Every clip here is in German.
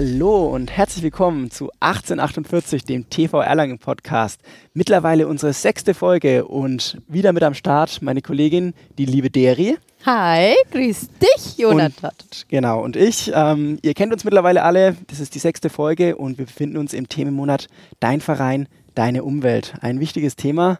Hallo und herzlich willkommen zu 1848, dem TV Erlangen Podcast. Mittlerweile unsere sechste Folge und wieder mit am Start meine Kollegin, die liebe Deri. Hi, grüß dich, Jonathan. Und, genau, und ich. Ähm, ihr kennt uns mittlerweile alle. Das ist die sechste Folge und wir befinden uns im Themenmonat Dein Verein, deine Umwelt. Ein wichtiges Thema.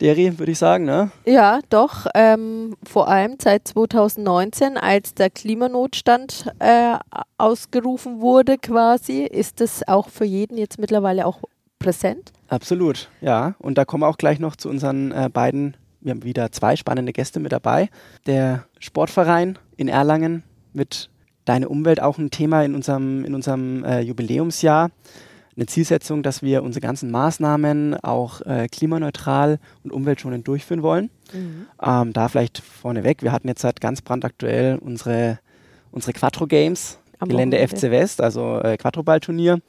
Deri, würde ich sagen, ne? Ja, doch. Ähm, vor allem seit 2019, als der Klimanotstand äh, ausgerufen wurde, quasi, ist das auch für jeden jetzt mittlerweile auch präsent. Absolut, ja. Und da kommen wir auch gleich noch zu unseren äh, beiden, wir haben wieder zwei spannende Gäste mit dabei. Der Sportverein in Erlangen mit Deine Umwelt auch ein Thema in unserem, in unserem äh, Jubiläumsjahr eine Zielsetzung, dass wir unsere ganzen Maßnahmen auch äh, klimaneutral und umweltschonend durchführen wollen. Mhm. Ähm, da vielleicht vorneweg, wir hatten jetzt halt ganz brandaktuell unsere, unsere Quattro Games, Am Gelände Wochenende. FC West, also äh, Quattro-Ball-Turnier.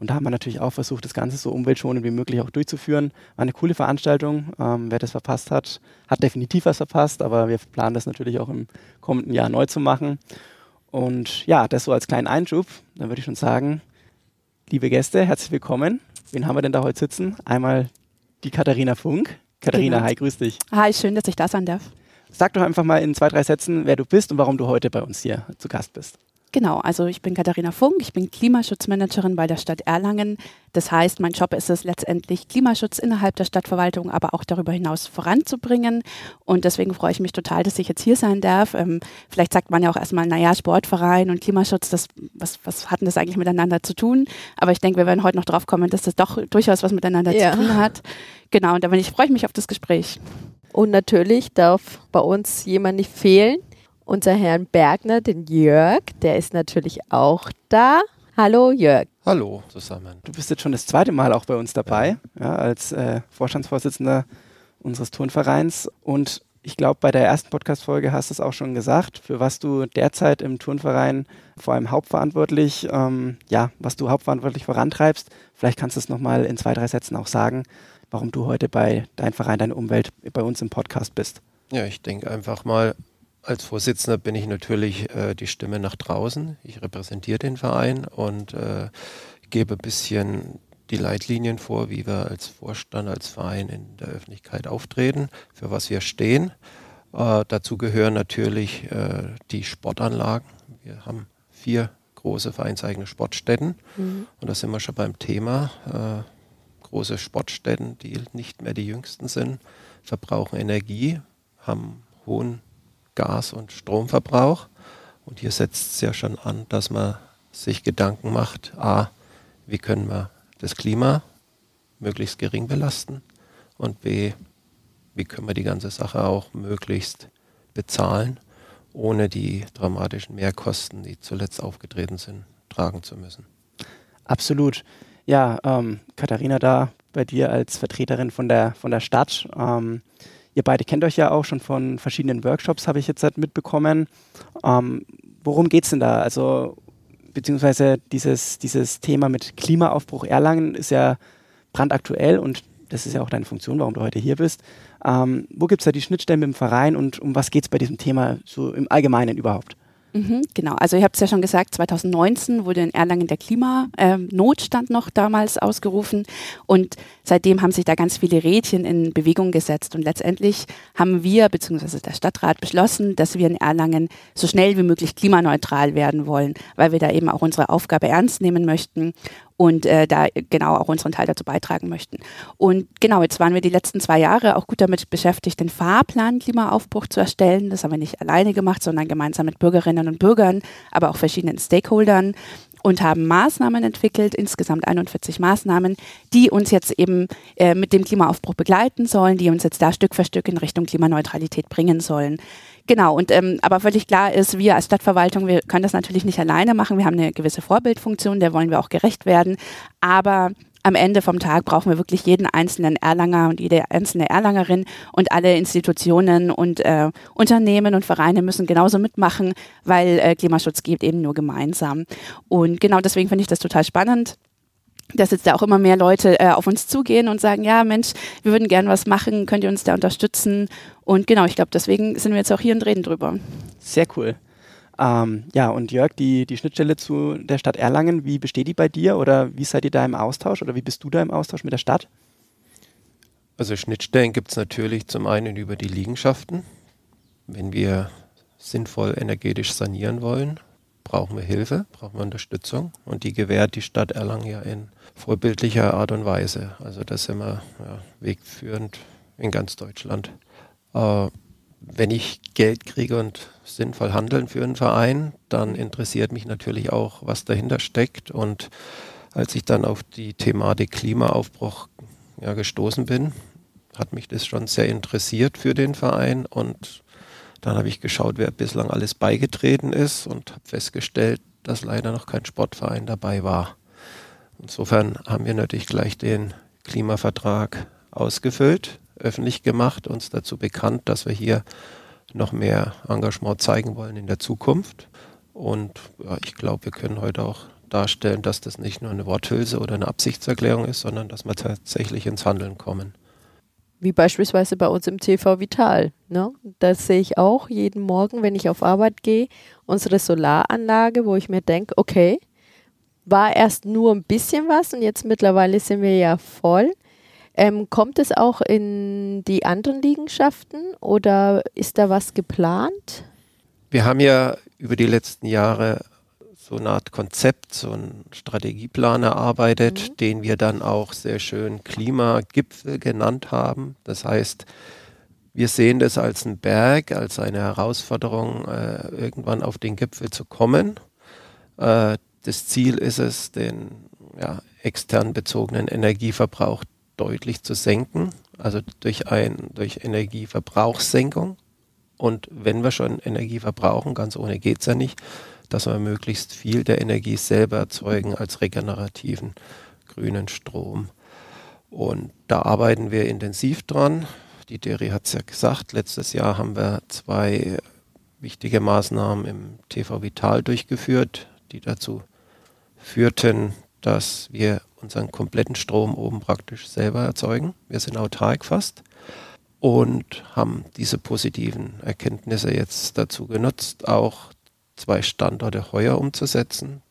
Und da haben wir natürlich auch versucht, das Ganze so umweltschonend wie möglich auch durchzuführen. War eine coole Veranstaltung. Ähm, wer das verpasst hat, hat definitiv was verpasst, aber wir planen das natürlich auch im kommenden Jahr neu zu machen. Und ja, das so als kleinen Einschub. Dann würde ich schon sagen, liebe Gäste, herzlich willkommen. Wen haben wir denn da heute sitzen? Einmal die Katharina Funk. Katharina, genau. hi, grüß dich. Hi, schön, dass ich da sein darf. Sag doch einfach mal in zwei, drei Sätzen, wer du bist und warum du heute bei uns hier zu Gast bist. Genau, also ich bin Katharina Funk, ich bin Klimaschutzmanagerin bei der Stadt Erlangen. Das heißt, mein Job ist es letztendlich, Klimaschutz innerhalb der Stadtverwaltung, aber auch darüber hinaus voranzubringen. Und deswegen freue ich mich total, dass ich jetzt hier sein darf. Ähm, vielleicht sagt man ja auch erstmal, naja, Sportverein und Klimaschutz, das, was, was hat denn das eigentlich miteinander zu tun? Aber ich denke, wir werden heute noch drauf kommen, dass das doch durchaus was miteinander ja. zu tun hat. Genau, und da freue ich mich auf das Gespräch. Und natürlich darf bei uns jemand nicht fehlen unser Herrn Bergner, den Jörg, der ist natürlich auch da. Hallo Jörg. Hallo zusammen. Du bist jetzt schon das zweite Mal auch bei uns dabei, ja, als äh, Vorstandsvorsitzender unseres Turnvereins. Und ich glaube, bei der ersten Podcast-Folge hast du es auch schon gesagt, für was du derzeit im Turnverein vor allem hauptverantwortlich, ähm, ja, was du hauptverantwortlich vorantreibst. Vielleicht kannst du es nochmal in zwei, drei Sätzen auch sagen, warum du heute bei Dein Verein, Deine Umwelt bei uns im Podcast bist. Ja, ich denke einfach mal, als Vorsitzender bin ich natürlich äh, die Stimme nach draußen. Ich repräsentiere den Verein und äh, gebe ein bisschen die Leitlinien vor, wie wir als Vorstand, als Verein in der Öffentlichkeit auftreten, für was wir stehen. Äh, dazu gehören natürlich äh, die Sportanlagen. Wir haben vier große vereinseigene Sportstätten mhm. und da sind wir schon beim Thema. Äh, große Sportstätten, die nicht mehr die jüngsten sind, verbrauchen Energie, haben hohen Gas- und Stromverbrauch. Und hier setzt es ja schon an, dass man sich Gedanken macht, a, wie können wir das Klima möglichst gering belasten und b, wie können wir die ganze Sache auch möglichst bezahlen, ohne die dramatischen Mehrkosten, die zuletzt aufgetreten sind, tragen zu müssen. Absolut. Ja, ähm, Katharina, da bei dir als Vertreterin von der, von der Stadt. Ähm, Ihr beide kennt euch ja auch schon von verschiedenen Workshops, habe ich jetzt halt mitbekommen. Ähm, worum geht es denn da? Also, beziehungsweise dieses, dieses Thema mit Klimaaufbruch Erlangen ist ja brandaktuell und das ist ja auch deine Funktion, warum du heute hier bist. Ähm, wo gibt es da die Schnittstellen mit dem Verein und um was geht es bei diesem Thema so im Allgemeinen überhaupt? Mhm, genau, also ihr habt es ja schon gesagt, 2019 wurde in Erlangen der Klimanotstand ähm, noch damals ausgerufen. Und seitdem haben sich da ganz viele Rädchen in Bewegung gesetzt. Und letztendlich haben wir bzw. der Stadtrat beschlossen, dass wir in Erlangen so schnell wie möglich klimaneutral werden wollen, weil wir da eben auch unsere Aufgabe ernst nehmen möchten und äh, da genau auch unseren Teil dazu beitragen möchten. Und genau, jetzt waren wir die letzten zwei Jahre auch gut damit beschäftigt, den Fahrplan Klimaaufbruch zu erstellen. Das haben wir nicht alleine gemacht, sondern gemeinsam mit Bürgerinnen und Bürgern, aber auch verschiedenen Stakeholdern und haben Maßnahmen entwickelt, insgesamt 41 Maßnahmen, die uns jetzt eben äh, mit dem Klimaaufbruch begleiten sollen, die uns jetzt da Stück für Stück in Richtung Klimaneutralität bringen sollen. Genau, und ähm, aber völlig klar ist, wir als Stadtverwaltung, wir können das natürlich nicht alleine machen. Wir haben eine gewisse Vorbildfunktion, der wollen wir auch gerecht werden. Aber am Ende vom Tag brauchen wir wirklich jeden einzelnen Erlanger und jede einzelne Erlangerin und alle Institutionen und äh, Unternehmen und Vereine müssen genauso mitmachen, weil äh, Klimaschutz geht eben nur gemeinsam. Und genau deswegen finde ich das total spannend dass jetzt da auch immer mehr Leute äh, auf uns zugehen und sagen, ja Mensch, wir würden gern was machen, könnt ihr uns da unterstützen? Und genau, ich glaube, deswegen sind wir jetzt auch hier und reden drüber. Sehr cool. Ähm, ja, und Jörg, die, die Schnittstelle zu der Stadt Erlangen, wie besteht die bei dir oder wie seid ihr da im Austausch oder wie bist du da im Austausch mit der Stadt? Also Schnittstellen gibt es natürlich zum einen über die Liegenschaften. Wenn wir sinnvoll energetisch sanieren wollen, brauchen wir Hilfe, brauchen wir Unterstützung und die gewährt die Stadt Erlangen ja in vorbildlicher Art und Weise. Also da sind wir ja, wegführend in ganz Deutschland. Äh, wenn ich Geld kriege und sinnvoll handeln für einen Verein, dann interessiert mich natürlich auch, was dahinter steckt. Und als ich dann auf die Thematik Klimaaufbruch ja, gestoßen bin, hat mich das schon sehr interessiert für den Verein. Und dann habe ich geschaut, wer bislang alles beigetreten ist und habe festgestellt, dass leider noch kein Sportverein dabei war. Insofern haben wir natürlich gleich den Klimavertrag ausgefüllt öffentlich gemacht, uns dazu bekannt, dass wir hier noch mehr Engagement zeigen wollen in der Zukunft. Und ja, ich glaube, wir können heute auch darstellen, dass das nicht nur eine Worthülse oder eine Absichtserklärung ist, sondern dass wir tatsächlich ins Handeln kommen. Wie beispielsweise bei uns im TV Vital. Ne? Das sehe ich auch jeden Morgen, wenn ich auf Arbeit gehe, unsere Solaranlage, wo ich mir denke, okay, war erst nur ein bisschen was und jetzt mittlerweile sind wir ja voll. Ähm, kommt es auch in die anderen Liegenschaften oder ist da was geplant? Wir haben ja über die letzten Jahre so eine Art Konzept, so einen Strategieplan erarbeitet, mhm. den wir dann auch sehr schön Klimagipfel genannt haben. Das heißt, wir sehen das als einen Berg, als eine Herausforderung, äh, irgendwann auf den Gipfel zu kommen. Äh, das Ziel ist es, den ja, extern bezogenen Energieverbrauch deutlich zu senken, also durch, ein, durch Energieverbrauchssenkung. Und wenn wir schon Energie verbrauchen, ganz ohne geht es ja nicht, dass wir möglichst viel der Energie selber erzeugen als regenerativen grünen Strom. Und da arbeiten wir intensiv dran. Die Deri hat es ja gesagt, letztes Jahr haben wir zwei wichtige Maßnahmen im TV Vital durchgeführt, die dazu führten, dass wir unseren kompletten Strom oben praktisch selber erzeugen. Wir sind autark fast und haben diese positiven Erkenntnisse jetzt dazu genutzt, auch zwei Standorte heuer umzusetzen.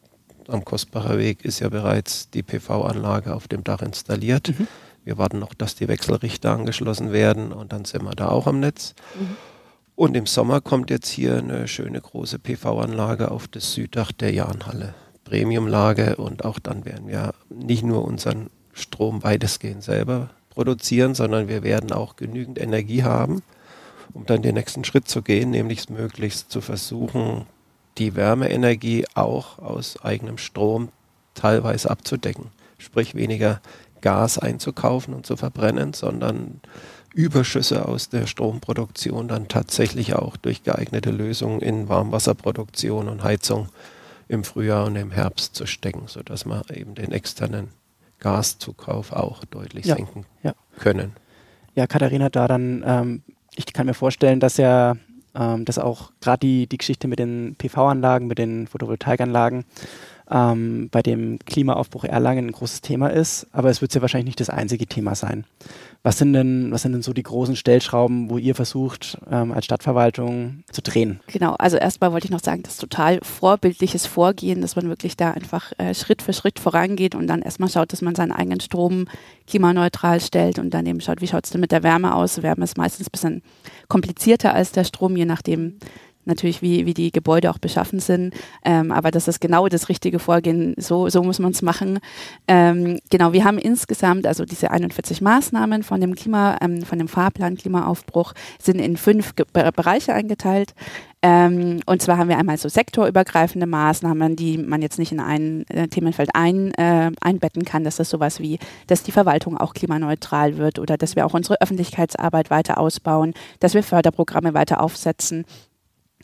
Am Kostbacher Weg ist ja bereits die PV-Anlage auf dem Dach installiert. Mhm. Wir warten noch, dass die Wechselrichter angeschlossen werden und dann sind wir da auch am Netz. Mhm. Und im Sommer kommt jetzt hier eine schöne große PV-Anlage auf das Süddach der Jahnhalle. Premiumlage und auch dann werden wir nicht nur unseren Strom weitestgehend selber produzieren, sondern wir werden auch genügend Energie haben, um dann den nächsten Schritt zu gehen, nämlich möglichst zu versuchen, die Wärmeenergie auch aus eigenem Strom teilweise abzudecken. Sprich weniger Gas einzukaufen und zu verbrennen, sondern Überschüsse aus der Stromproduktion dann tatsächlich auch durch geeignete Lösungen in Warmwasserproduktion und Heizung im Frühjahr und im Herbst zu stecken, sodass wir eben den externen Gaszukauf auch deutlich ja, senken ja. können. Ja, Katharina, da dann, ähm, ich kann mir vorstellen, dass ja ähm, dass auch gerade die, die Geschichte mit den PV-Anlagen, mit den Photovoltaikanlagen ähm, bei dem Klimaaufbruch Erlangen ein großes Thema ist, aber es wird ja wahrscheinlich nicht das einzige Thema sein. Was sind denn, was sind denn so die großen Stellschrauben, wo ihr versucht, ähm, als Stadtverwaltung zu drehen? Genau, also erstmal wollte ich noch sagen, das ist total vorbildliches Vorgehen, dass man wirklich da einfach äh, Schritt für Schritt vorangeht und dann erstmal schaut, dass man seinen eigenen Strom klimaneutral stellt und dann eben schaut, wie schaut es denn mit der Wärme aus. Wärme ist meistens ein bisschen komplizierter als der Strom, je nachdem, natürlich, wie, wie die Gebäude auch beschaffen sind. Ähm, aber das ist genau das richtige Vorgehen. So, so muss man es machen. Ähm, genau, wir haben insgesamt, also diese 41 Maßnahmen von dem Klima, ähm, von dem Fahrplan Klimaaufbruch sind in fünf Ge Bereiche eingeteilt. Ähm, und zwar haben wir einmal so sektorübergreifende Maßnahmen, die man jetzt nicht in ein äh, Themenfeld ein, äh, einbetten kann. Das ist sowas wie, dass die Verwaltung auch klimaneutral wird oder dass wir auch unsere Öffentlichkeitsarbeit weiter ausbauen, dass wir Förderprogramme weiter aufsetzen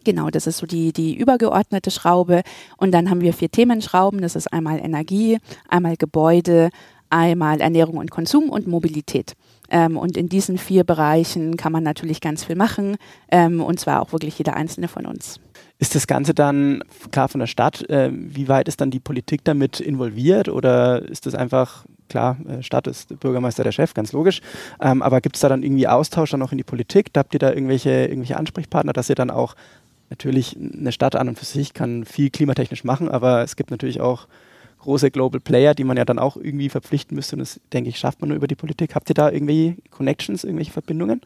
Genau, das ist so die, die übergeordnete Schraube. Und dann haben wir vier Themenschrauben. Das ist einmal Energie, einmal Gebäude, einmal Ernährung und Konsum und Mobilität. Ähm, und in diesen vier Bereichen kann man natürlich ganz viel machen. Ähm, und zwar auch wirklich jeder einzelne von uns. Ist das Ganze dann klar von der Stadt? Äh, wie weit ist dann die Politik damit involviert? Oder ist das einfach, klar, äh, Stadt ist Bürgermeister der Chef, ganz logisch. Ähm, aber gibt es da dann irgendwie Austausch dann auch in die Politik? Da habt ihr da irgendwelche, irgendwelche Ansprechpartner, dass ihr dann auch natürlich eine Stadt an und für sich kann viel klimatechnisch machen, aber es gibt natürlich auch große Global Player, die man ja dann auch irgendwie verpflichten müsste. Und das, denke ich, schafft man nur über die Politik. Habt ihr da irgendwie Connections, irgendwelche Verbindungen?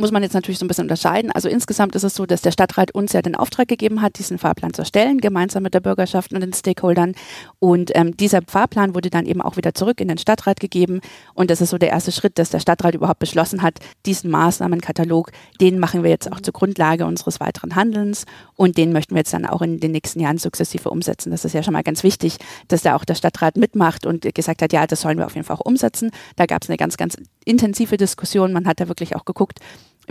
Muss man jetzt natürlich so ein bisschen unterscheiden. Also insgesamt ist es so, dass der Stadtrat uns ja den Auftrag gegeben hat, diesen Fahrplan zu erstellen, gemeinsam mit der Bürgerschaft und den Stakeholdern. Und ähm, dieser Fahrplan wurde dann eben auch wieder zurück in den Stadtrat gegeben. Und das ist so der erste Schritt, dass der Stadtrat überhaupt beschlossen hat, diesen Maßnahmenkatalog, den machen wir jetzt auch zur Grundlage unseres weiteren Handelns. Und den möchten wir jetzt dann auch in den nächsten Jahren sukzessive umsetzen. Das ist ja schon mal ganz wichtig, dass da auch der Stadtrat mitmacht und gesagt hat, ja, das sollen wir auf jeden Fall auch umsetzen. Da gab es eine ganz, ganz intensive Diskussion. Man hat da wirklich auch geguckt,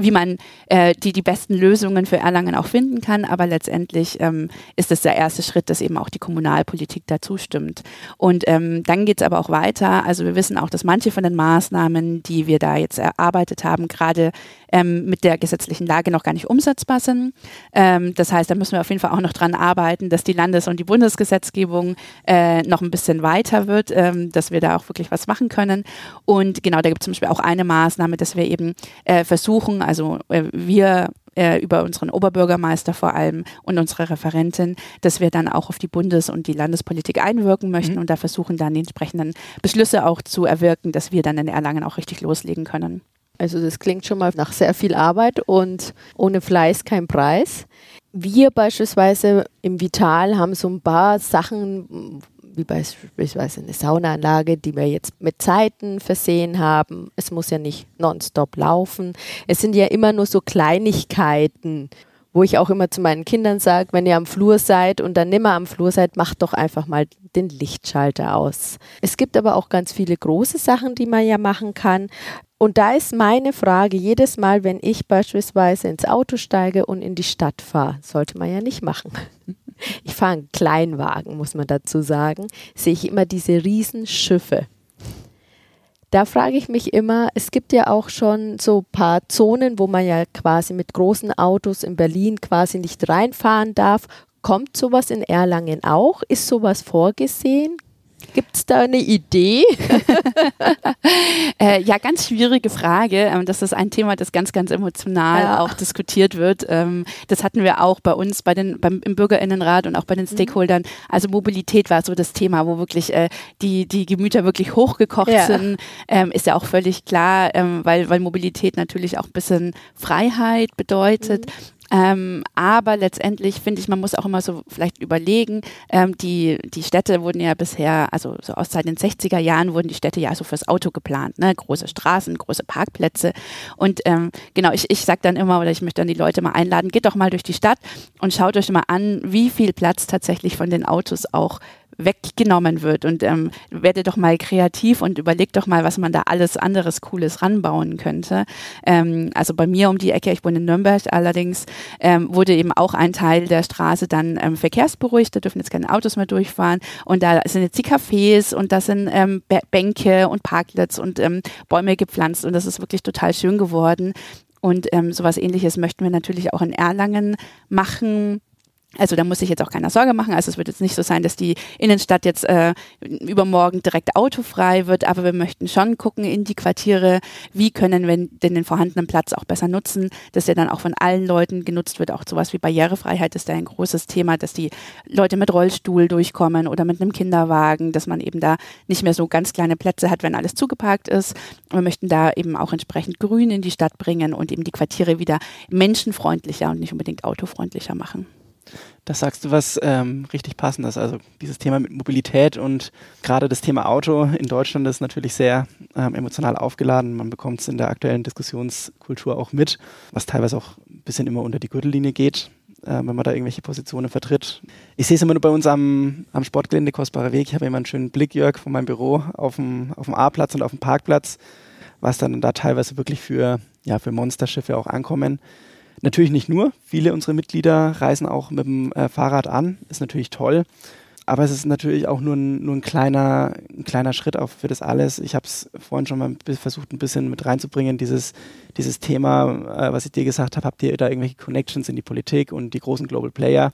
wie man äh, die, die besten Lösungen für Erlangen auch finden kann. Aber letztendlich ähm, ist es der erste Schritt, dass eben auch die Kommunalpolitik dazu stimmt. Und ähm, dann geht es aber auch weiter. Also wir wissen auch, dass manche von den Maßnahmen, die wir da jetzt erarbeitet haben, gerade ähm, mit der gesetzlichen Lage noch gar nicht umsetzbar sind. Ähm, das heißt, da müssen wir auf jeden Fall auch noch dran arbeiten, dass die Landes- und die Bundesgesetzgebung äh, noch ein bisschen weiter wird, ähm, dass wir da auch wirklich was machen können. Und genau, da gibt es zum Beispiel auch eine Maßnahme, dass wir eben äh, versuchen, also äh, wir äh, über unseren Oberbürgermeister vor allem und unsere Referentin, dass wir dann auch auf die Bundes- und die Landespolitik einwirken möchten mhm. und da versuchen dann die entsprechenden Beschlüsse auch zu erwirken, dass wir dann in Erlangen auch richtig loslegen können. Also das klingt schon mal nach sehr viel Arbeit und ohne Fleiß kein Preis. Wir beispielsweise im Vital haben so ein paar Sachen, wie beispielsweise eine Saunaanlage, die wir jetzt mit Zeiten versehen haben. Es muss ja nicht nonstop laufen. Es sind ja immer nur so Kleinigkeiten, wo ich auch immer zu meinen Kindern sage, wenn ihr am Flur seid und dann nimmer am Flur seid, macht doch einfach mal den Lichtschalter aus. Es gibt aber auch ganz viele große Sachen, die man ja machen kann. Und da ist meine Frage, jedes Mal, wenn ich beispielsweise ins Auto steige und in die Stadt fahre, sollte man ja nicht machen. Ich fahre einen Kleinwagen, muss man dazu sagen, sehe ich immer diese Riesenschiffe. Da frage ich mich immer, es gibt ja auch schon so ein paar Zonen, wo man ja quasi mit großen Autos in Berlin quasi nicht reinfahren darf. Kommt sowas in Erlangen auch? Ist sowas vorgesehen? Gibt es da eine Idee? äh, ja, ganz schwierige Frage. Ähm, das ist ein Thema, das ganz, ganz emotional ja. auch diskutiert wird. Ähm, das hatten wir auch bei uns bei den, beim, im Bürgerinnenrat und auch bei den mhm. Stakeholdern. Also Mobilität war so das Thema, wo wirklich äh, die, die Gemüter wirklich hochgekocht ja. sind. Ähm, ist ja auch völlig klar, ähm, weil, weil Mobilität natürlich auch ein bisschen Freiheit bedeutet. Mhm. Ähm, aber letztendlich finde ich, man muss auch immer so vielleicht überlegen, ähm, die, die Städte wurden ja bisher, also so aus seit den 60er Jahren wurden die Städte ja so fürs Auto geplant, ne? große Straßen, große Parkplätze. Und ähm, genau, ich, ich sage dann immer, oder ich möchte dann die Leute mal einladen, geht doch mal durch die Stadt und schaut euch mal an, wie viel Platz tatsächlich von den Autos auch weggenommen wird. Und ähm, werde doch mal kreativ und überleg doch mal, was man da alles anderes Cooles ranbauen könnte. Ähm, also bei mir um die Ecke, ich wohne in Nürnberg allerdings, ähm, wurde eben auch ein Teil der Straße dann ähm, verkehrsberuhigt. Da dürfen jetzt keine Autos mehr durchfahren. Und da sind jetzt die Cafés und da sind ähm, Bänke und Parklets und ähm, Bäume gepflanzt. Und das ist wirklich total schön geworden. Und ähm, sowas ähnliches möchten wir natürlich auch in Erlangen machen. Also da muss sich jetzt auch keiner Sorge machen. Also es wird jetzt nicht so sein, dass die Innenstadt jetzt äh, übermorgen direkt autofrei wird, aber wir möchten schon gucken in die Quartiere, wie können wir denn den vorhandenen Platz auch besser nutzen, dass der dann auch von allen Leuten genutzt wird. Auch sowas wie Barrierefreiheit ist da ein großes Thema, dass die Leute mit Rollstuhl durchkommen oder mit einem Kinderwagen, dass man eben da nicht mehr so ganz kleine Plätze hat, wenn alles zugeparkt ist. Wir möchten da eben auch entsprechend Grün in die Stadt bringen und eben die Quartiere wieder menschenfreundlicher und nicht unbedingt autofreundlicher machen. Das sagst du was ähm, richtig passendes. Also dieses Thema mit Mobilität und gerade das Thema Auto in Deutschland ist natürlich sehr ähm, emotional aufgeladen. Man bekommt es in der aktuellen Diskussionskultur auch mit, was teilweise auch ein bisschen immer unter die Gürtellinie geht, äh, wenn man da irgendwelche Positionen vertritt. Ich sehe es immer nur bei uns am, am Sportgelände Kostbarer Weg. Ich habe immer einen schönen Blick, Jörg, von meinem Büro auf dem, A-Platz und auf dem Parkplatz, was dann da teilweise wirklich für, ja, für Monsterschiffe auch ankommen. Natürlich nicht nur. Viele unserer Mitglieder reisen auch mit dem äh, Fahrrad an. Ist natürlich toll. Aber es ist natürlich auch nur ein, nur ein, kleiner, ein kleiner Schritt auch für das alles. Ich habe es vorhin schon mal versucht, ein bisschen mit reinzubringen, dieses, dieses Thema, äh, was ich dir gesagt habe, habt ihr da irgendwelche Connections in die Politik und die großen Global Player?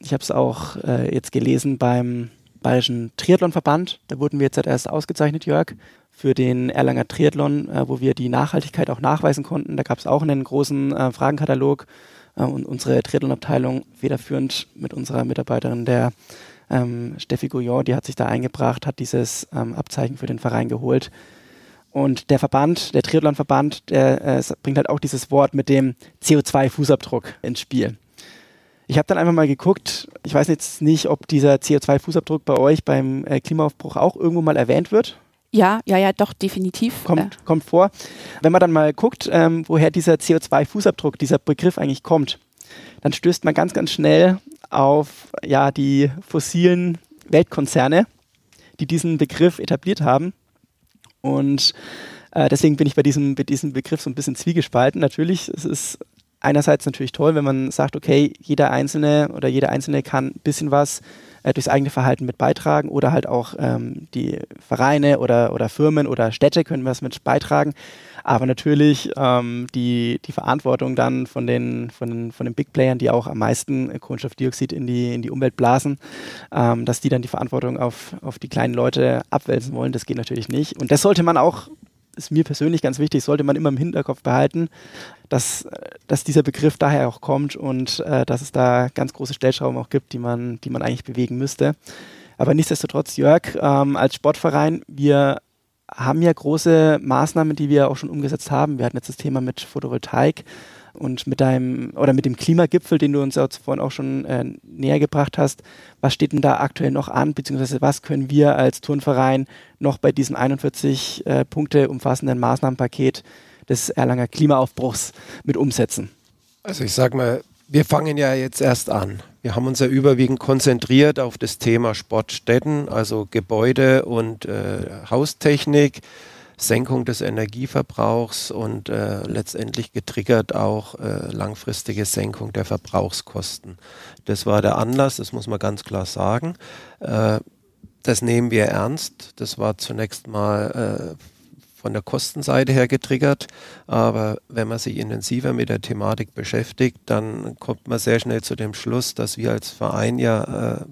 Ich habe es auch äh, jetzt gelesen beim Bayerischen Triathlonverband. Da wurden wir jetzt erst ausgezeichnet, Jörg, für den Erlanger Triathlon, äh, wo wir die Nachhaltigkeit auch nachweisen konnten. Da gab es auch einen großen äh, Fragenkatalog, äh, und unsere Triathlon-Abteilung federführend mit unserer Mitarbeiterin der ähm, Steffi Gouillon, die hat sich da eingebracht, hat dieses ähm, Abzeichen für den Verein geholt. Und der Verband, der Triathlon-Verband, der äh, bringt halt auch dieses Wort mit dem CO2-Fußabdruck ins Spiel. Ich habe dann einfach mal geguckt, ich weiß jetzt nicht, ob dieser CO2-Fußabdruck bei euch beim äh, Klimaaufbruch auch irgendwo mal erwähnt wird. Ja, ja, ja, doch, definitiv. Kommt, äh. kommt vor. Wenn man dann mal guckt, ähm, woher dieser CO2-Fußabdruck, dieser Begriff eigentlich kommt, dann stößt man ganz, ganz schnell auf ja, die fossilen Weltkonzerne, die diesen Begriff etabliert haben. Und äh, deswegen bin ich bei diesem, bei diesem Begriff so ein bisschen zwiegespalten. Natürlich, es ist einerseits natürlich toll, wenn man sagt, okay, jeder Einzelne oder jeder Einzelne kann ein bisschen was äh, durchs eigene Verhalten mit beitragen oder halt auch ähm, die Vereine oder, oder Firmen oder Städte können was mit beitragen. Aber natürlich ähm, die, die Verantwortung dann von den, von, von den Big Playern, die auch am meisten Kohlenstoffdioxid in die, in die Umwelt blasen, ähm, dass die dann die Verantwortung auf, auf die kleinen Leute abwälzen wollen, das geht natürlich nicht. Und das sollte man auch ist mir persönlich ganz wichtig, sollte man immer im Hinterkopf behalten, dass, dass dieser Begriff daher auch kommt und äh, dass es da ganz große Stellschrauben auch gibt, die man, die man eigentlich bewegen müsste. Aber nichtsdestotrotz, Jörg, ähm, als Sportverein, wir haben ja große Maßnahmen, die wir auch schon umgesetzt haben. Wir hatten jetzt das Thema mit Photovoltaik und mit deinem oder mit dem Klimagipfel, den du uns ja vorhin auch schon äh, näher gebracht hast, was steht denn da aktuell noch an, beziehungsweise was können wir als Turnverein noch bei diesem 41 äh, Punkte umfassenden Maßnahmenpaket des Erlanger Klimaaufbruchs mit umsetzen? Also ich sag mal, wir fangen ja jetzt erst an. Wir haben uns ja überwiegend konzentriert auf das Thema Sportstätten, also Gebäude und äh, Haustechnik. Senkung des Energieverbrauchs und äh, letztendlich getriggert auch äh, langfristige Senkung der Verbrauchskosten. Das war der Anlass, das muss man ganz klar sagen. Äh, das nehmen wir ernst. Das war zunächst mal äh, von der Kostenseite her getriggert, aber wenn man sich intensiver mit der Thematik beschäftigt, dann kommt man sehr schnell zu dem Schluss, dass wir als Verein ja äh,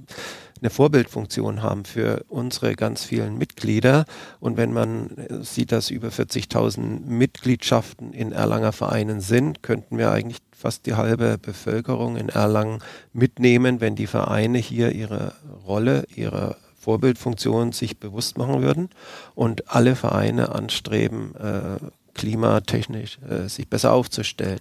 eine Vorbildfunktion haben für unsere ganz vielen Mitglieder. Und wenn man sieht, dass über 40.000 Mitgliedschaften in Erlanger Vereinen sind, könnten wir eigentlich fast die halbe Bevölkerung in Erlangen mitnehmen, wenn die Vereine hier ihre Rolle, ihre Vorbildfunktion sich bewusst machen würden und alle Vereine anstreben, äh, klimatechnisch äh, sich besser aufzustellen.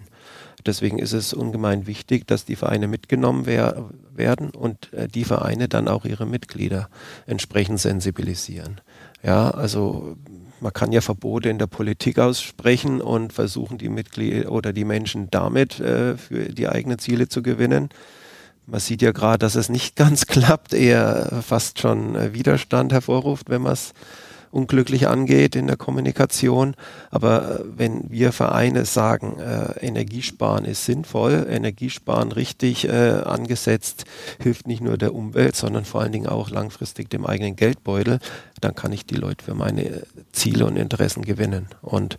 Deswegen ist es ungemein wichtig, dass die Vereine mitgenommen wer werden und äh, die Vereine dann auch ihre Mitglieder entsprechend sensibilisieren. Ja, also man kann ja Verbote in der Politik aussprechen und versuchen, die Mitglieder oder die Menschen damit äh, für die eigenen Ziele zu gewinnen. Man sieht ja gerade, dass es nicht ganz klappt, eher fast schon äh, Widerstand hervorruft, wenn man es unglücklich angeht in der Kommunikation. Aber äh, wenn wir Vereine sagen, äh, Energiesparen ist sinnvoll, Energiesparen richtig äh, angesetzt, hilft nicht nur der Umwelt, sondern vor allen Dingen auch langfristig dem eigenen Geldbeutel, dann kann ich die Leute für meine Ziele und Interessen gewinnen. Und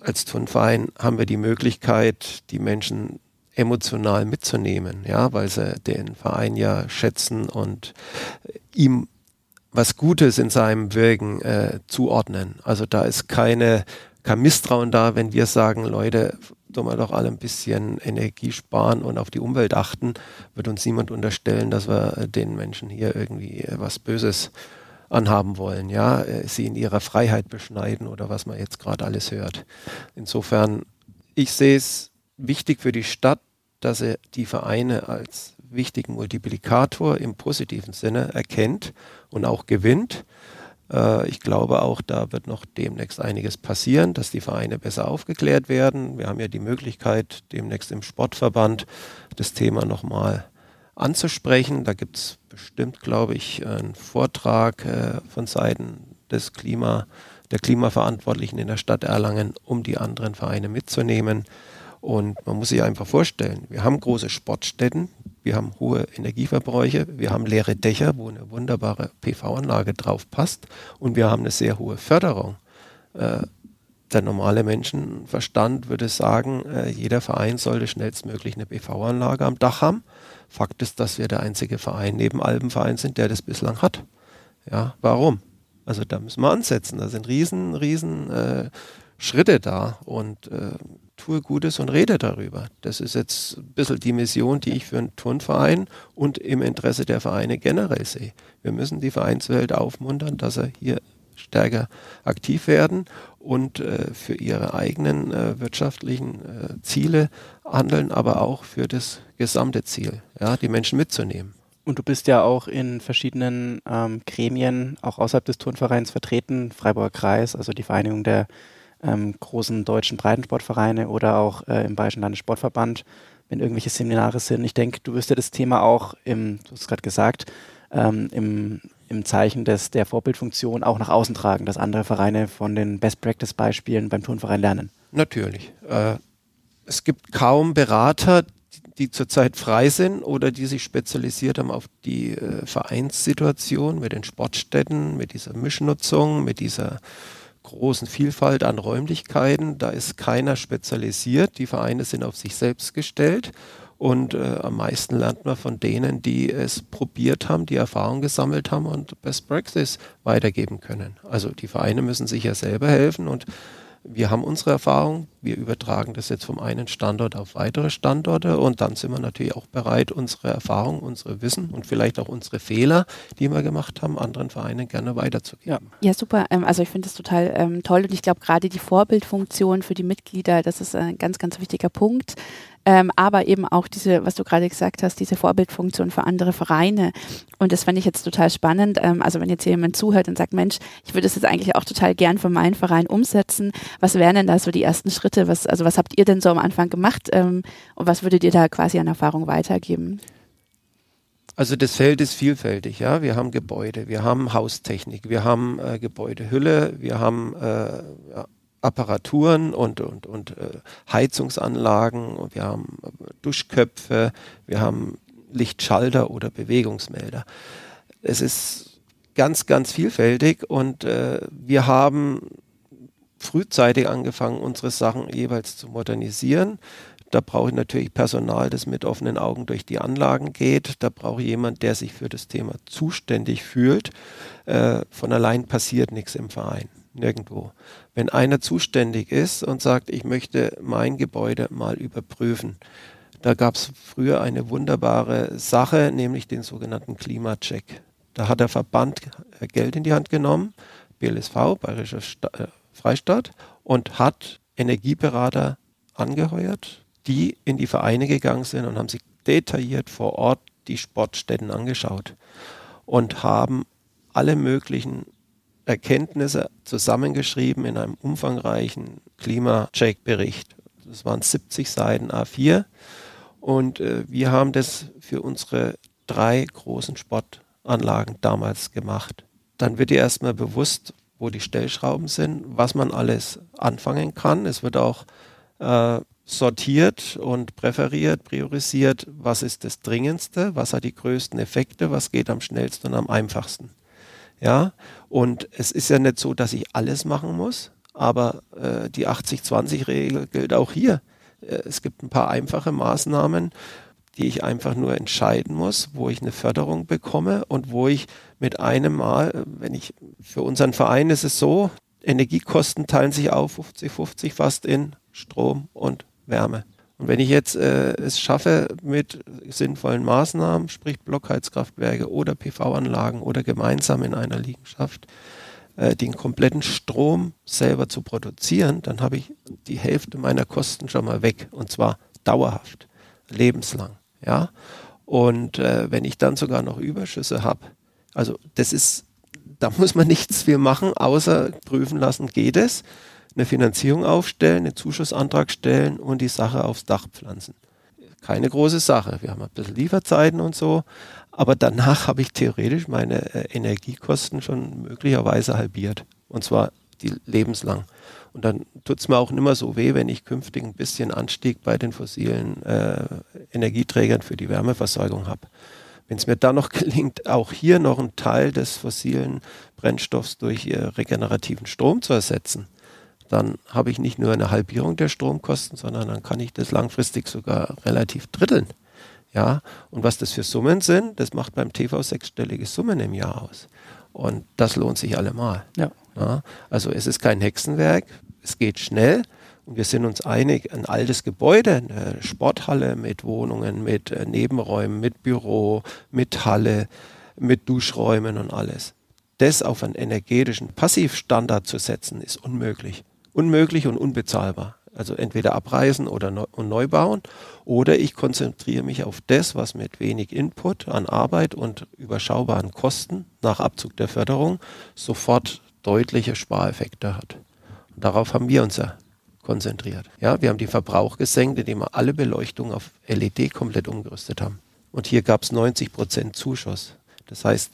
als Turnverein haben wir die Möglichkeit, die Menschen emotional mitzunehmen, ja, weil sie den Verein ja schätzen und ihm was Gutes in seinem Wirken äh, zuordnen. Also da ist keine, kein Misstrauen da, wenn wir sagen, Leute, tun wir doch alle ein bisschen Energie sparen und auf die Umwelt achten, wird uns niemand unterstellen, dass wir den Menschen hier irgendwie äh, was Böses anhaben wollen, ja, äh, sie in ihrer Freiheit beschneiden oder was man jetzt gerade alles hört. Insofern, ich sehe es wichtig für die Stadt, dass er die Vereine als wichtigen Multiplikator im positiven Sinne erkennt und auch gewinnt. Äh, ich glaube auch, da wird noch demnächst einiges passieren, dass die Vereine besser aufgeklärt werden. Wir haben ja die Möglichkeit, demnächst im Sportverband das Thema nochmal anzusprechen. Da gibt es bestimmt, glaube ich, einen Vortrag äh, von Seiten des Klima, der Klimaverantwortlichen in der Stadt Erlangen, um die anderen Vereine mitzunehmen. Und man muss sich einfach vorstellen, wir haben große Sportstätten, wir haben hohe Energieverbräuche, wir haben leere Dächer, wo eine wunderbare PV-Anlage drauf passt und wir haben eine sehr hohe Förderung. Äh, der normale Menschenverstand würde sagen, äh, jeder Verein sollte schnellstmöglich eine PV-Anlage am Dach haben. Fakt ist, dass wir der einzige Verein neben Alpenverein sind, der das bislang hat. Ja, warum? Also da müssen wir ansetzen. Da sind riesen, riesen äh, Schritte da und äh, tue Gutes und rede darüber. Das ist jetzt ein bisschen die Mission, die ich für einen Turnverein und im Interesse der Vereine generell sehe. Wir müssen die Vereinswelt aufmuntern, dass er hier stärker aktiv werden und äh, für ihre eigenen äh, wirtschaftlichen äh, Ziele handeln, aber auch für das gesamte Ziel, ja, die Menschen mitzunehmen. Und du bist ja auch in verschiedenen ähm, Gremien, auch außerhalb des Turnvereins vertreten, Freiburger Kreis, also die Vereinigung der ähm, großen deutschen Breitensportvereine oder auch äh, im Bayerischen Landessportverband, wenn irgendwelche Seminare sind. Ich denke, du wirst ja das Thema auch im, du hast gerade gesagt, ähm, im, im Zeichen des, der Vorbildfunktion auch nach außen tragen, dass andere Vereine von den Best-Practice-Beispielen beim Turnverein lernen. Natürlich. Äh, es gibt kaum Berater, die zurzeit frei sind oder die sich spezialisiert haben auf die äh, Vereinssituation mit den Sportstätten, mit dieser Mischnutzung, mit dieser großen Vielfalt an Räumlichkeiten. Da ist keiner spezialisiert. Die Vereine sind auf sich selbst gestellt. Und äh, am meisten lernt man von denen, die es probiert haben, die Erfahrung gesammelt haben und Best Practice weitergeben können. Also die Vereine müssen sich ja selber helfen und wir haben unsere Erfahrung, wir übertragen das jetzt vom einen Standort auf weitere Standorte. Und dann sind wir natürlich auch bereit, unsere Erfahrung, unsere Wissen und vielleicht auch unsere Fehler, die wir gemacht haben, anderen Vereinen gerne weiterzugeben. Ja, ja super. Ähm, also ich finde das total ähm, toll. Und ich glaube gerade die Vorbildfunktion für die Mitglieder, das ist ein ganz, ganz wichtiger Punkt ähm, aber eben auch diese, was du gerade gesagt hast, diese Vorbildfunktion für andere Vereine. Und das fand ich jetzt total spannend. Ähm, also wenn jetzt jemand zuhört und sagt, Mensch, ich würde das jetzt eigentlich auch total gern für meinen Verein umsetzen, was wären denn da so die ersten Schritte? Was, also was habt ihr denn so am Anfang gemacht ähm, und was würdet ihr da quasi an Erfahrung weitergeben? Also das Feld ist vielfältig, ja. Wir haben Gebäude, wir haben Haustechnik, wir haben äh, Gebäudehülle, wir haben äh, ja, Apparaturen und, und, und äh, Heizungsanlagen, wir haben äh, Duschköpfe, wir haben Lichtschalter oder Bewegungsmelder. Es ist ganz, ganz vielfältig und äh, wir haben frühzeitig angefangen, unsere Sachen jeweils zu modernisieren. Da brauche ich natürlich Personal, das mit offenen Augen durch die Anlagen geht. Da brauche ich jemand, der sich für das Thema zuständig fühlt. Äh, von allein passiert nichts im Verein nirgendwo. Wenn einer zuständig ist und sagt, ich möchte mein Gebäude mal überprüfen, da gab es früher eine wunderbare Sache, nämlich den sogenannten Klimacheck. Da hat der Verband äh, Geld in die Hand genommen, BLSV, Bayerischer Sta äh, Freistaat, und hat Energieberater angeheuert, die in die Vereine gegangen sind und haben sich detailliert vor Ort die Sportstätten angeschaut und haben alle möglichen Erkenntnisse zusammengeschrieben in einem umfangreichen Klimacheck-Bericht. Das waren 70 Seiten A4 und äh, wir haben das für unsere drei großen Sportanlagen damals gemacht. Dann wird dir erstmal bewusst, wo die Stellschrauben sind, was man alles anfangen kann. Es wird auch äh, sortiert und präferiert, priorisiert, was ist das Dringendste, was hat die größten Effekte, was geht am schnellsten und am einfachsten. Ja, und es ist ja nicht so, dass ich alles machen muss, aber äh, die 80-20-Regel gilt auch hier. Äh, es gibt ein paar einfache Maßnahmen, die ich einfach nur entscheiden muss, wo ich eine Förderung bekomme und wo ich mit einem Mal, wenn ich, für unseren Verein ist es so, Energiekosten teilen sich auf 50-50 fast in Strom und Wärme. Und wenn ich jetzt äh, es schaffe, mit sinnvollen Maßnahmen, sprich Blockheizkraftwerke oder PV-Anlagen oder gemeinsam in einer Liegenschaft, äh, den kompletten Strom selber zu produzieren, dann habe ich die Hälfte meiner Kosten schon mal weg. Und zwar dauerhaft, lebenslang. Ja? Und äh, wenn ich dann sogar noch Überschüsse habe, also das ist, da muss man nichts viel machen, außer prüfen lassen, geht es eine Finanzierung aufstellen, einen Zuschussantrag stellen und die Sache aufs Dach pflanzen. Keine große Sache. Wir haben ein bisschen Lieferzeiten und so, aber danach habe ich theoretisch meine äh, Energiekosten schon möglicherweise halbiert. Und zwar die lebenslang. Und dann tut es mir auch nicht mehr so weh, wenn ich künftig ein bisschen Anstieg bei den fossilen äh, Energieträgern für die Wärmeversorgung habe. Wenn es mir dann noch gelingt, auch hier noch einen Teil des fossilen Brennstoffs durch äh, regenerativen Strom zu ersetzen, dann habe ich nicht nur eine Halbierung der Stromkosten, sondern dann kann ich das langfristig sogar relativ dritteln. Ja, und was das für Summen sind, das macht beim TV sechsstellige Summen im Jahr aus. Und das lohnt sich allemal. Ja. ja. Also es ist kein Hexenwerk, es geht schnell Und wir sind uns einig, ein altes Gebäude, eine Sporthalle mit Wohnungen, mit äh, Nebenräumen, mit Büro, mit Halle, mit Duschräumen und alles. Das auf einen energetischen Passivstandard zu setzen, ist unmöglich. Unmöglich und unbezahlbar. Also entweder abreißen oder neu, und neu bauen. Oder ich konzentriere mich auf das, was mit wenig Input an Arbeit und überschaubaren Kosten nach Abzug der Förderung sofort deutliche Spareffekte hat. Und darauf haben wir uns ja konzentriert. Ja, wir haben die Verbrauch gesenkt, indem wir alle Beleuchtung auf LED komplett umgerüstet haben. Und hier gab es 90 Prozent Zuschuss. Das heißt,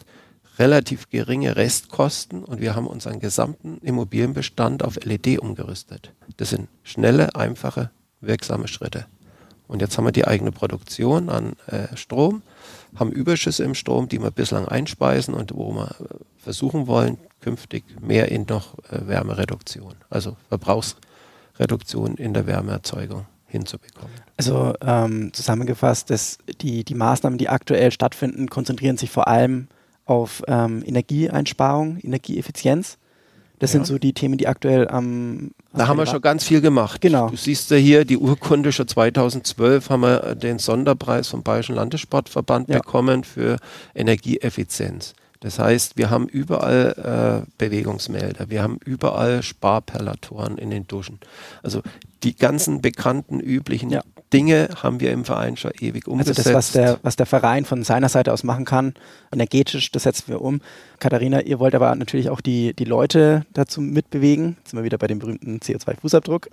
relativ geringe Restkosten und wir haben unseren gesamten Immobilienbestand auf LED umgerüstet. Das sind schnelle, einfache, wirksame Schritte. Und jetzt haben wir die eigene Produktion an äh, Strom, haben Überschüsse im Strom, die wir bislang einspeisen und wo wir äh, versuchen wollen, künftig mehr in noch äh, Wärmereduktion, also Verbrauchsreduktion in der Wärmeerzeugung hinzubekommen. Also ähm, zusammengefasst, dass die, die Maßnahmen, die aktuell stattfinden, konzentrieren sich vor allem auf ähm, Energieeinsparung, Energieeffizienz. Das ja. sind so die Themen, die aktuell am. Ähm, da haben wir schon ganz viel gemacht. Genau. Du siehst ja hier die Urkunde schon 2012 haben wir den Sonderpreis vom Bayerischen Landessportverband ja. bekommen für Energieeffizienz. Das heißt, wir haben überall äh, Bewegungsmelder, wir haben überall Sparperlatoren in den Duschen. Also die ganzen bekannten, üblichen ja. Dinge haben wir im Verein schon ewig umgesetzt. Also das, was der, was der Verein von seiner Seite aus machen kann, energetisch, das setzen wir um. Katharina, ihr wollt aber natürlich auch die, die Leute dazu mitbewegen. Jetzt sind wir wieder bei dem berühmten CO2-Fußabdruck.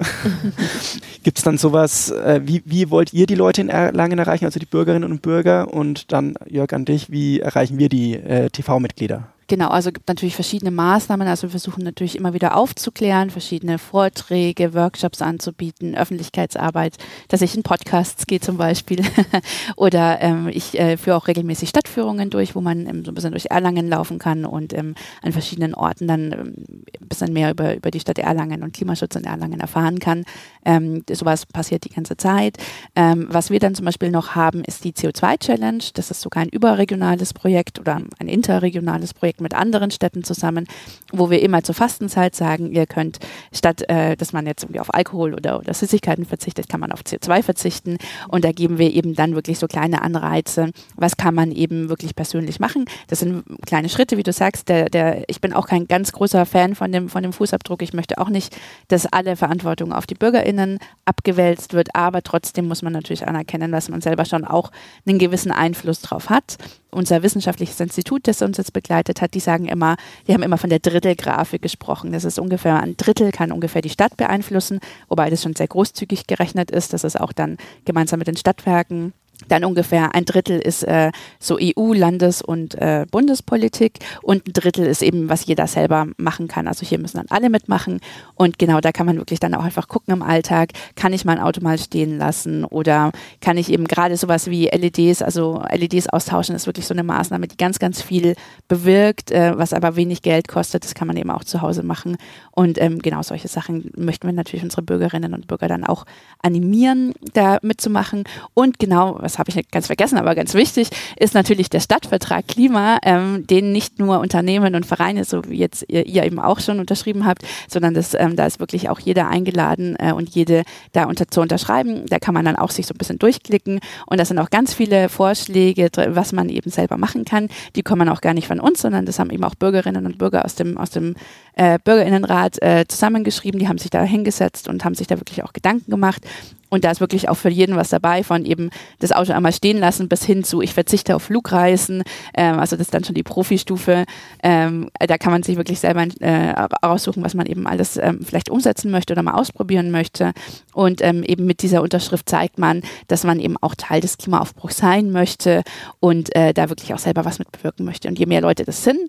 Gibt es dann sowas, äh, wie, wie wollt ihr die Leute in Erlangen erreichen, also die Bürgerinnen und Bürger? Und dann, Jörg, an dich, wie erreichen wir die äh, TV-Mitglieder? Genau, also gibt natürlich verschiedene Maßnahmen. Also wir versuchen natürlich immer wieder aufzuklären, verschiedene Vorträge, Workshops anzubieten, Öffentlichkeitsarbeit, dass ich in Podcasts gehe zum Beispiel. Oder ähm, ich äh, führe auch regelmäßig Stadtführungen durch, wo man ähm, so ein bisschen durch Erlangen laufen kann und ähm, an verschiedenen Orten dann ähm, ein bisschen mehr über, über die Stadt Erlangen und Klimaschutz in Erlangen erfahren kann. Ähm, sowas passiert die ganze Zeit. Ähm, was wir dann zum Beispiel noch haben, ist die CO2-Challenge. Das ist sogar ein überregionales Projekt oder ein interregionales Projekt mit anderen Städten zusammen, wo wir immer zur Fastenzeit sagen, ihr könnt statt, äh, dass man jetzt irgendwie auf Alkohol oder, oder Süßigkeiten verzichtet, kann man auf CO2 verzichten. Und da geben wir eben dann wirklich so kleine Anreize. Was kann man eben wirklich persönlich machen? Das sind kleine Schritte, wie du sagst. Der, der, ich bin auch kein ganz großer Fan von dem, von dem Fußabdruck. Ich möchte auch nicht, dass alle Verantwortung auf die BürgerInnen abgewälzt wird, aber trotzdem muss man natürlich anerkennen, dass man selber schon auch einen gewissen Einfluss drauf hat unser wissenschaftliches Institut, das uns jetzt begleitet hat, die sagen immer, die haben immer von der Drittelgrafik gesprochen. Das ist ungefähr ein Drittel kann ungefähr die Stadt beeinflussen, wobei das schon sehr großzügig gerechnet ist. Das ist auch dann gemeinsam mit den Stadtwerken dann ungefähr ein Drittel ist äh, so EU, Landes- und äh, Bundespolitik und ein Drittel ist eben, was jeder selber machen kann. Also hier müssen dann alle mitmachen und genau da kann man wirklich dann auch einfach gucken im Alltag, kann ich mein Auto mal stehen lassen oder kann ich eben gerade sowas wie LEDs, also LEDs austauschen, ist wirklich so eine Maßnahme, die ganz, ganz viel bewirkt, äh, was aber wenig Geld kostet. Das kann man eben auch zu Hause machen und ähm, genau solche Sachen möchten wir natürlich unsere Bürgerinnen und Bürger dann auch animieren, da mitzumachen und genau, was habe ich ganz vergessen, aber ganz wichtig, ist natürlich der Stadtvertrag Klima, ähm, den nicht nur Unternehmen und Vereine, so wie jetzt ihr, ihr eben auch schon unterschrieben habt, sondern das, ähm, da ist wirklich auch jeder eingeladen äh, und jede da unter, zu unterschreiben. Da kann man dann auch sich so ein bisschen durchklicken und da sind auch ganz viele Vorschläge, was man eben selber machen kann. Die kommen auch gar nicht von uns, sondern das haben eben auch Bürgerinnen und Bürger aus dem, aus dem äh, Bürgerinnenrat äh, zusammengeschrieben. Die haben sich da hingesetzt und haben sich da wirklich auch Gedanken gemacht. Und da ist wirklich auch für jeden was dabei, von eben das Auto einmal stehen lassen bis hin zu, ich verzichte auf Flugreisen. Ähm, also das ist dann schon die Profi-Stufe. Ähm, da kann man sich wirklich selber äh, aussuchen, was man eben alles ähm, vielleicht umsetzen möchte oder mal ausprobieren möchte. Und ähm, eben mit dieser Unterschrift zeigt man, dass man eben auch Teil des Klimaaufbruchs sein möchte und äh, da wirklich auch selber was mit bewirken möchte. Und je mehr Leute das sind,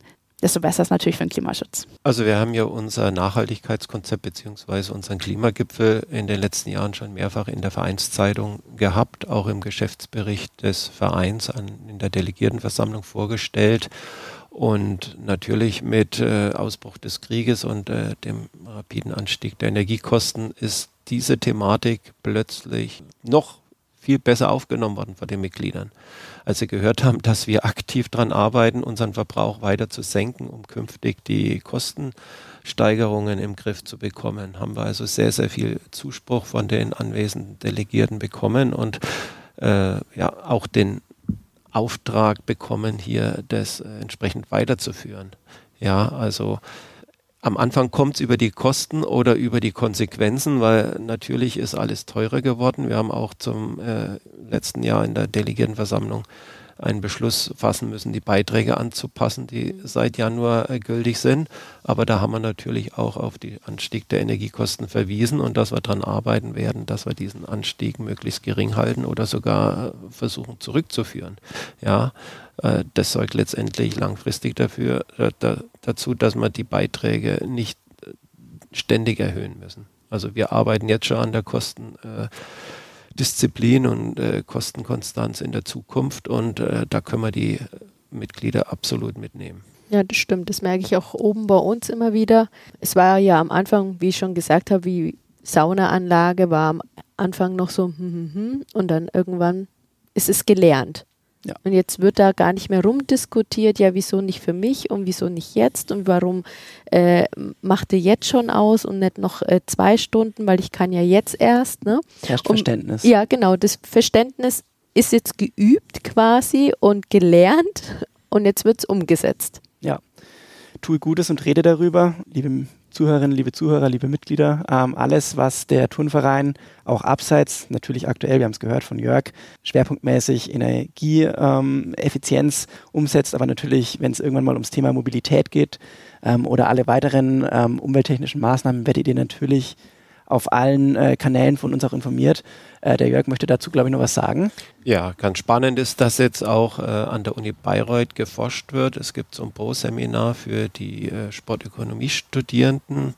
desto besser ist natürlich für den Klimaschutz. Also wir haben ja unser Nachhaltigkeitskonzept beziehungsweise unseren Klimagipfel in den letzten Jahren schon mehrfach in der Vereinszeitung gehabt, auch im Geschäftsbericht des Vereins an, in der Delegiertenversammlung vorgestellt. Und natürlich mit äh, Ausbruch des Krieges und äh, dem rapiden Anstieg der Energiekosten ist diese Thematik plötzlich noch viel besser aufgenommen worden von den Mitgliedern als sie gehört haben, dass wir aktiv daran arbeiten, unseren Verbrauch weiter zu senken, um künftig die Kosten Steigerungen im Griff zu bekommen. Haben wir also sehr, sehr viel Zuspruch von den anwesenden Delegierten bekommen und äh, ja auch den Auftrag bekommen, hier das äh, entsprechend weiterzuführen. Ja, also am Anfang kommt es über die Kosten oder über die Konsequenzen, weil natürlich ist alles teurer geworden. Wir haben auch zum äh, letzten Jahr in der Delegiertenversammlung einen Beschluss fassen müssen, die Beiträge anzupassen, die seit Januar äh, gültig sind. Aber da haben wir natürlich auch auf den Anstieg der Energiekosten verwiesen und dass wir daran arbeiten werden, dass wir diesen Anstieg möglichst gering halten oder sogar äh, versuchen zurückzuführen. Ja, äh, das sorgt letztendlich langfristig dafür, da, dazu, dass wir die Beiträge nicht ständig erhöhen müssen. Also wir arbeiten jetzt schon an der Kosten. Äh, Disziplin und äh, Kostenkonstanz in der Zukunft und äh, da können wir die Mitglieder absolut mitnehmen. Ja, das stimmt. Das merke ich auch oben bei uns immer wieder. Es war ja am Anfang, wie ich schon gesagt habe, wie Saunaanlage war am Anfang noch so hm, hm, hm, und dann irgendwann ist es gelernt. Ja. Und jetzt wird da gar nicht mehr rumdiskutiert, ja, wieso nicht für mich und wieso nicht jetzt und warum äh, macht ihr jetzt schon aus und nicht noch äh, zwei Stunden, weil ich kann ja jetzt erst. Ne? Herrscht um, Verständnis. Ja, genau. Das Verständnis ist jetzt geübt quasi und gelernt und jetzt wird es umgesetzt. Ja. Tue Gutes und rede darüber, liebe Zuhörerinnen, liebe Zuhörer, liebe Mitglieder, ähm, alles, was der Turnverein auch abseits, natürlich aktuell, wir haben es gehört von Jörg, schwerpunktmäßig Energieeffizienz ähm, umsetzt, aber natürlich, wenn es irgendwann mal ums Thema Mobilität geht ähm, oder alle weiteren ähm, umwelttechnischen Maßnahmen, werdet ihr natürlich auf allen äh, Kanälen von uns auch informiert. Äh, der Jörg möchte dazu, glaube ich, noch was sagen. Ja, ganz spannend ist, dass jetzt auch äh, an der Uni Bayreuth geforscht wird. Es gibt so ein Pro-Seminar für die äh, Sportökonomie-Studierenden.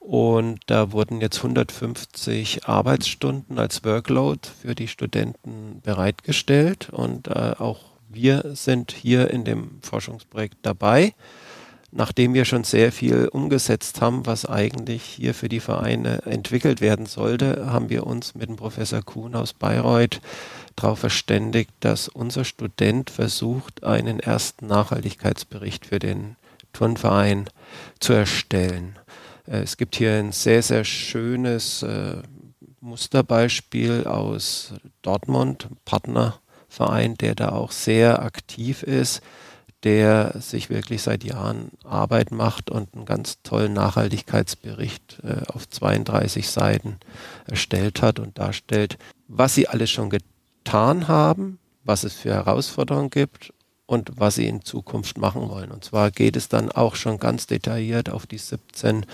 Und da wurden jetzt 150 Arbeitsstunden als Workload für die Studenten bereitgestellt. Und äh, auch wir sind hier in dem Forschungsprojekt dabei nachdem wir schon sehr viel umgesetzt haben, was eigentlich hier für die Vereine entwickelt werden sollte, haben wir uns mit dem Professor Kuhn aus Bayreuth darauf verständigt, dass unser Student versucht, einen ersten Nachhaltigkeitsbericht für den Turnverein zu erstellen. Äh, es gibt hier ein sehr, sehr schönes äh, Musterbeispiel aus Dortmund, Partnerverein, der da auch sehr aktiv ist der sich wirklich seit Jahren Arbeit macht und einen ganz tollen Nachhaltigkeitsbericht äh, auf 32 Seiten erstellt hat und darstellt, was sie alles schon getan haben, was es für Herausforderungen gibt und was sie in Zukunft machen wollen. Und zwar geht es dann auch schon ganz detailliert auf die 17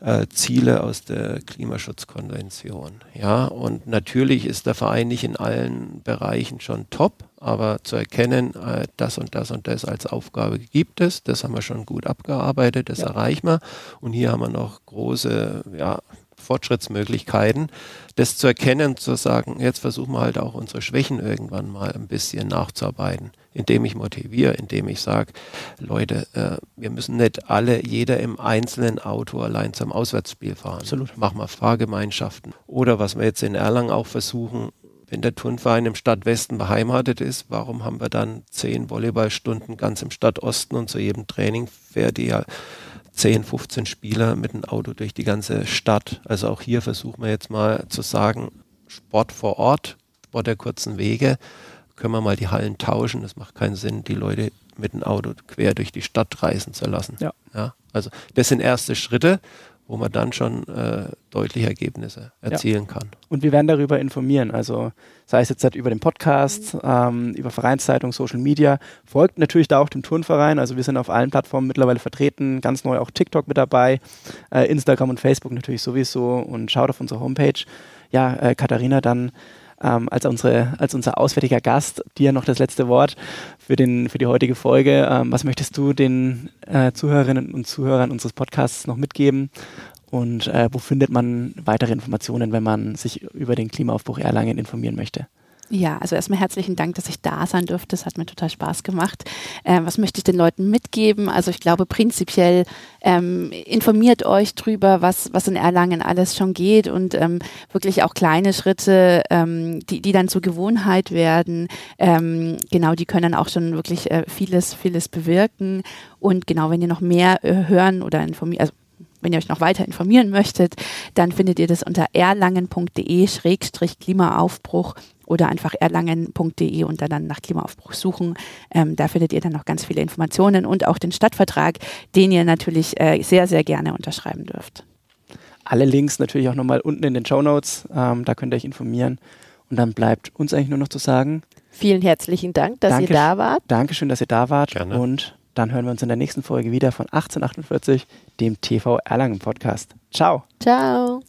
äh, Ziele aus der Klimaschutzkonvention. Ja, und natürlich ist der Verein nicht in allen Bereichen schon top, aber zu erkennen, äh, das und das und das als Aufgabe gibt es, das haben wir schon gut abgearbeitet, das ja. erreichen wir. Und hier haben wir noch große, ja, Fortschrittsmöglichkeiten, das zu erkennen, zu sagen, jetzt versuchen wir halt auch unsere Schwächen irgendwann mal ein bisschen nachzuarbeiten, indem ich motiviere, indem ich sage, Leute, äh, wir müssen nicht alle, jeder im einzelnen Auto allein zum Auswärtsspiel fahren. Absolut. Machen wir Fahrgemeinschaften. Oder was wir jetzt in Erlangen auch versuchen, wenn der Turnverein im Stadtwesten beheimatet ist, warum haben wir dann zehn Volleyballstunden ganz im Stadtosten und zu jedem Training fährt ihr 10, 15 Spieler mit dem Auto durch die ganze Stadt. Also auch hier versuchen wir jetzt mal zu sagen, Sport vor Ort, Sport der kurzen Wege, können wir mal die Hallen tauschen. Es macht keinen Sinn, die Leute mit dem Auto quer durch die Stadt reisen zu lassen. Ja. ja also das sind erste Schritte wo man dann schon äh, deutliche Ergebnisse erzielen ja. kann. Und wir werden darüber informieren. Also sei es jetzt halt über den Podcast, ähm, über Vereinszeitung, Social Media. Folgt natürlich da auch dem Turnverein. Also wir sind auf allen Plattformen mittlerweile vertreten. Ganz neu auch TikTok mit dabei. Äh, Instagram und Facebook natürlich sowieso. Und schaut auf unsere Homepage. Ja, äh, Katharina, dann ähm, als, unsere, als unser auswärtiger Gast dir noch das letzte Wort für, den, für die heutige Folge. Ähm, was möchtest du den äh, Zuhörerinnen und Zuhörern unseres Podcasts noch mitgeben? Und äh, wo findet man weitere Informationen, wenn man sich über den Klimaaufbruch Erlangen informieren möchte? Ja, also erstmal herzlichen Dank, dass ich da sein durfte. Das hat mir total Spaß gemacht. Äh, was möchte ich den Leuten mitgeben? Also ich glaube prinzipiell ähm, informiert euch drüber, was, was in Erlangen alles schon geht und ähm, wirklich auch kleine Schritte, ähm, die, die dann zur Gewohnheit werden. Ähm, genau, die können auch schon wirklich äh, vieles, vieles bewirken. Und genau, wenn ihr noch mehr äh, hören oder informieren, also wenn ihr euch noch weiter informieren möchtet, dann findet ihr das unter erlangen.de-klimaaufbruch oder einfach erlangen.de und dann nach Klimaaufbruch suchen. Ähm, da findet ihr dann noch ganz viele Informationen und auch den Stadtvertrag, den ihr natürlich äh, sehr, sehr gerne unterschreiben dürft. Alle Links natürlich auch nochmal unten in den Show Notes. Ähm, da könnt ihr euch informieren. Und dann bleibt uns eigentlich nur noch zu sagen. Vielen herzlichen Dank, dass Danke, ihr da wart. Dankeschön, dass ihr da wart. Gerne. Und dann hören wir uns in der nächsten Folge wieder von 1848, dem TV Erlangen Podcast. Ciao. Ciao.